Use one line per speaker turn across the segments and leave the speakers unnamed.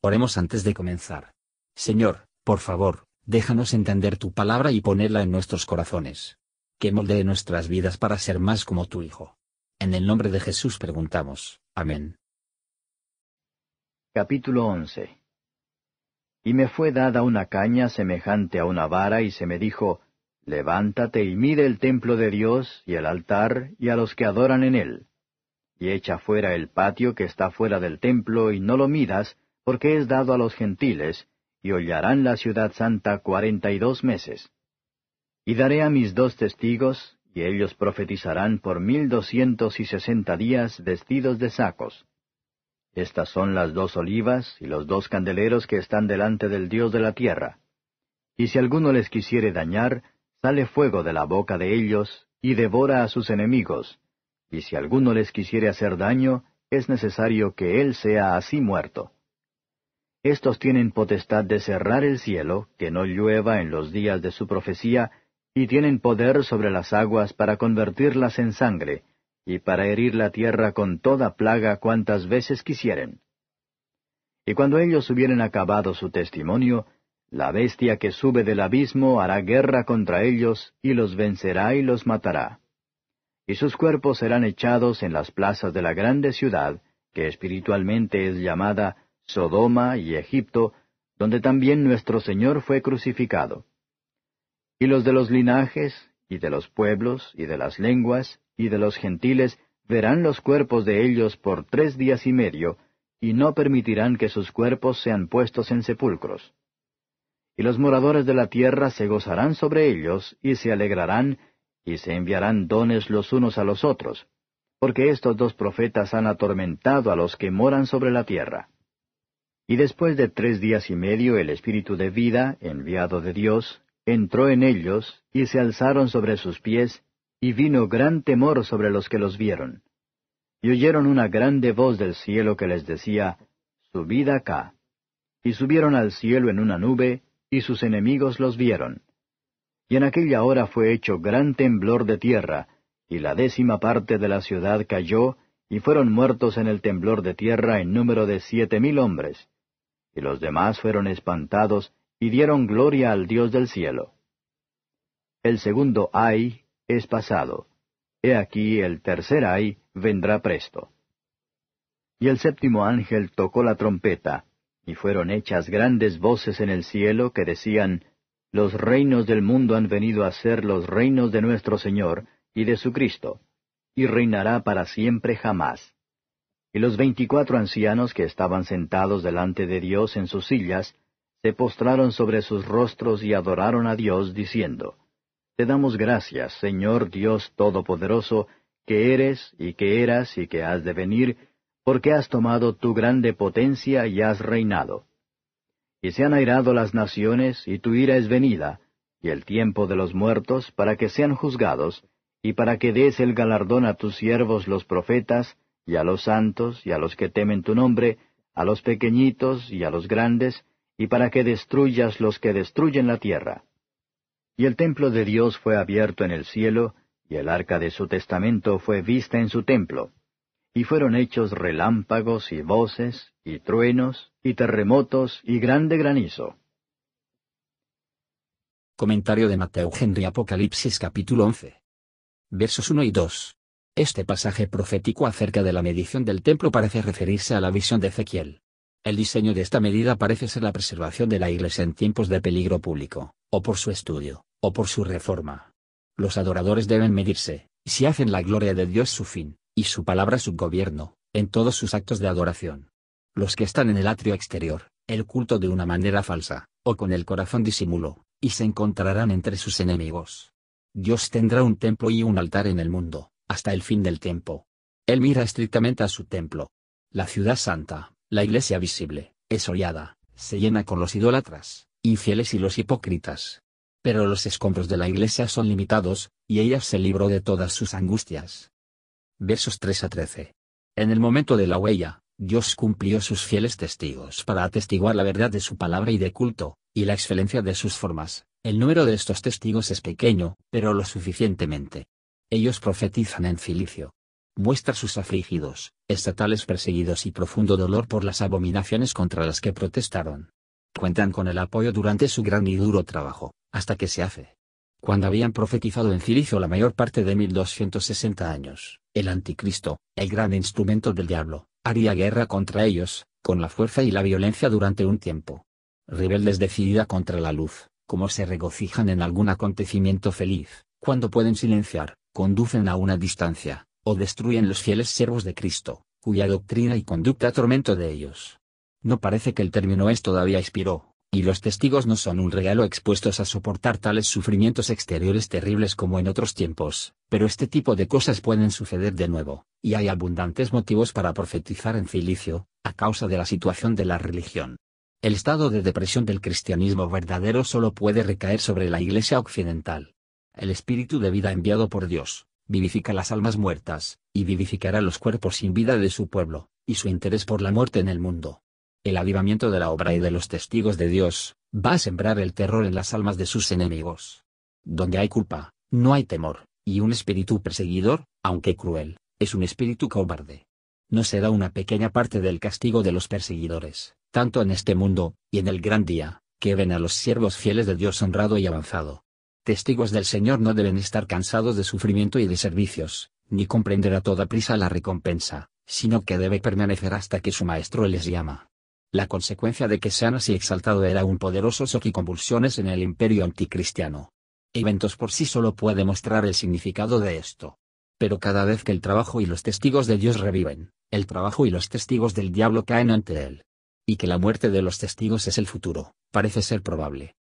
Oremos antes de comenzar. Señor, por favor, déjanos entender tu palabra y ponerla en nuestros corazones. Que moldee nuestras vidas para ser más como tu Hijo. En el nombre de Jesús preguntamos. Amén.
Capítulo 11 Y me fue dada una caña semejante a una vara y se me dijo, Levántate y mide el templo de Dios y el altar y a los que adoran en él. Y echa fuera el patio que está fuera del templo y no lo midas, porque es dado a los gentiles, y hollarán la ciudad santa cuarenta y dos meses. Y daré a mis dos testigos, y ellos profetizarán por mil doscientos y sesenta días vestidos de sacos. Estas son las dos olivas y los dos candeleros que están delante del Dios de la tierra. Y si alguno les quisiere dañar, sale fuego de la boca de ellos, y devora a sus enemigos, y si alguno les quisiere hacer daño, es necesario que él sea así muerto. Estos tienen potestad de cerrar el cielo, que no llueva en los días de su profecía, y tienen poder sobre las aguas para convertirlas en sangre, y para herir la tierra con toda plaga cuantas veces quisieren. Y cuando ellos hubieren acabado su testimonio, la bestia que sube del abismo hará guerra contra ellos, y los vencerá y los matará. Y sus cuerpos serán echados en las plazas de la grande ciudad, que espiritualmente es llamada Sodoma y Egipto, donde también nuestro Señor fue crucificado. Y los de los linajes, y de los pueblos, y de las lenguas, y de los gentiles, verán los cuerpos de ellos por tres días y medio, y no permitirán que sus cuerpos sean puestos en sepulcros. Y los moradores de la tierra se gozarán sobre ellos, y se alegrarán, y se enviarán dones los unos a los otros, porque estos dos profetas han atormentado a los que moran sobre la tierra. Y después de tres días y medio el Espíritu de vida, enviado de Dios, entró en ellos, y se alzaron sobre sus pies, y vino gran temor sobre los que los vieron. Y oyeron una grande voz del cielo que les decía, Subid acá. Y subieron al cielo en una nube, y sus enemigos los vieron. Y en aquella hora fue hecho gran temblor de tierra, y la décima parte de la ciudad cayó, y fueron muertos en el temblor de tierra en número de siete mil hombres y los demás fueron espantados y dieron gloria al Dios del cielo. El segundo ay es pasado. He aquí el tercer ay vendrá presto. Y el séptimo ángel tocó la trompeta, y fueron hechas grandes voces en el cielo que decían, Los reinos del mundo han venido a ser los reinos de nuestro Señor y de su Cristo, y reinará para siempre jamás. Y los veinticuatro ancianos que estaban sentados delante de Dios en sus sillas, se postraron sobre sus rostros y adoraron a Dios, diciendo, Te damos gracias, Señor Dios Todopoderoso, que eres y que eras y que has de venir, porque has tomado tu grande potencia y has reinado. Y se han airado las naciones, y tu ira es venida, y el tiempo de los muertos, para que sean juzgados, y para que des el galardón a tus siervos los profetas, y a los santos, y a los que temen tu nombre, a los pequeñitos y a los grandes, y para que destruyas los que destruyen la tierra. Y el templo de Dios fue abierto en el cielo, y el arca de su testamento fue vista en su templo. Y fueron hechos relámpagos y voces, y truenos, y terremotos, y grande granizo.
Comentario de Mateo Henry Apocalipsis capítulo 11. Versos 1 y 2. Este pasaje profético acerca de la medición del templo parece referirse a la visión de Ezequiel. El diseño de esta medida parece ser la preservación de la iglesia en tiempos de peligro público, o por su estudio, o por su reforma. Los adoradores deben medirse, si hacen la gloria de Dios su fin, y su palabra su gobierno, en todos sus actos de adoración. Los que están en el atrio exterior, el culto de una manera falsa, o con el corazón disimulo, y se encontrarán entre sus enemigos. Dios tendrá un templo y un altar en el mundo, hasta el fin del tiempo. Él mira estrictamente a su templo. La ciudad santa, la iglesia visible, es hollada, se llena con los idólatras, infieles y los hipócritas. Pero los escombros de la iglesia son limitados, y ella se libró de todas sus angustias. Versos 3 a 13. En el momento de la huella, Dios cumplió sus fieles testigos para atestiguar la verdad de su palabra y de culto, y la excelencia de sus formas. El número de estos testigos es pequeño, pero lo suficientemente ellos profetizan en cilicio. muestra sus afligidos, estatales perseguidos y profundo dolor por las abominaciones contra las que protestaron. Cuentan con el apoyo durante su gran y duro trabajo, hasta que se hace. Cuando habían profetizado en Cilicio la mayor parte de 1260 años, el anticristo, el gran instrumento del diablo, haría guerra contra ellos, con la fuerza y la violencia durante un tiempo. Rebeldes decidida contra la luz, como se regocijan en algún acontecimiento feliz, cuando pueden silenciar, conducen a una distancia, o destruyen los fieles siervos de Cristo, cuya doctrina y conducta atormento de ellos. No parece que el término es todavía expiró, y los testigos no son un regalo expuestos a soportar tales sufrimientos exteriores terribles como en otros tiempos, pero este tipo de cosas pueden suceder de nuevo, y hay abundantes motivos para profetizar en Cilicio, a causa de la situación de la religión. El estado de depresión del cristianismo verdadero solo puede recaer sobre la Iglesia occidental. El espíritu de vida enviado por Dios, vivifica las almas muertas, y vivificará los cuerpos sin vida de su pueblo, y su interés por la muerte en el mundo. El avivamiento de la obra y de los testigos de Dios, va a sembrar el terror en las almas de sus enemigos. Donde hay culpa, no hay temor, y un espíritu perseguidor, aunque cruel, es un espíritu cobarde. No será una pequeña parte del castigo de los perseguidores, tanto en este mundo, y en el gran día, que ven a los siervos fieles de Dios honrado y avanzado, testigos del Señor no deben estar cansados de sufrimiento y de servicios, ni comprender a toda prisa la recompensa, sino que debe permanecer hasta que su Maestro les llama. La consecuencia de que sean así exaltado era un poderoso shock y convulsiones en el imperio anticristiano. Eventos por sí solo puede mostrar el significado de esto. Pero cada vez que el trabajo y los testigos de Dios reviven, el trabajo y los testigos del diablo caen ante él. Y que la muerte de los testigos es el futuro, parece ser probable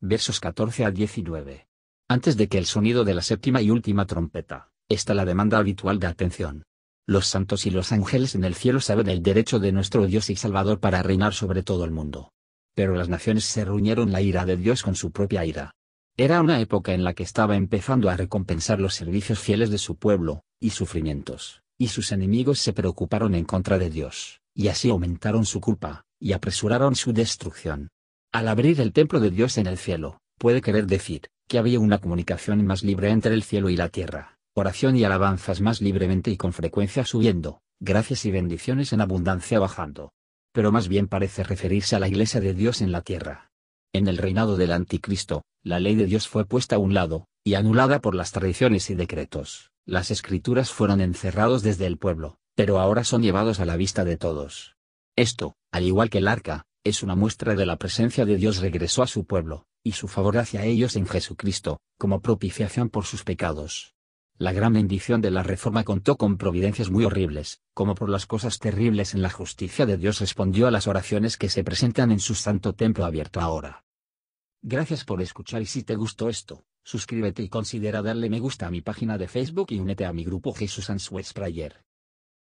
versos 14 a 19. Antes de que el sonido de la séptima y última trompeta, está la demanda habitual de atención. Los santos y los ángeles en el cielo saben el derecho de nuestro Dios y Salvador para reinar sobre todo el mundo. Pero las naciones se reunieron la ira de Dios con su propia ira. Era una época en la que estaba empezando a recompensar los servicios fieles de su pueblo, y sufrimientos, y sus enemigos se preocuparon en contra de Dios, y así aumentaron su culpa, y apresuraron su destrucción. Al abrir el templo de Dios en el cielo, puede querer decir, que había una comunicación más libre entre el cielo y la tierra, oración y alabanzas más libremente y con frecuencia subiendo, gracias y bendiciones en abundancia bajando. Pero más bien parece referirse a la iglesia de Dios en la tierra. En el reinado del anticristo, la ley de Dios fue puesta a un lado, y anulada por las tradiciones y decretos. Las escrituras fueron encerrados desde el pueblo, pero ahora son llevados a la vista de todos. Esto, al igual que el arca, es una muestra de la presencia de Dios regresó a su pueblo, y su favor hacia ellos en Jesucristo, como propiciación por sus pecados. La gran bendición de la reforma contó con providencias muy horribles, como por las cosas terribles en la justicia de Dios respondió a las oraciones que se presentan en su santo templo abierto ahora. Gracias por escuchar y si te gustó esto, suscríbete y considera darle me gusta a mi página de Facebook y únete a mi grupo Jesús Answers Prayer.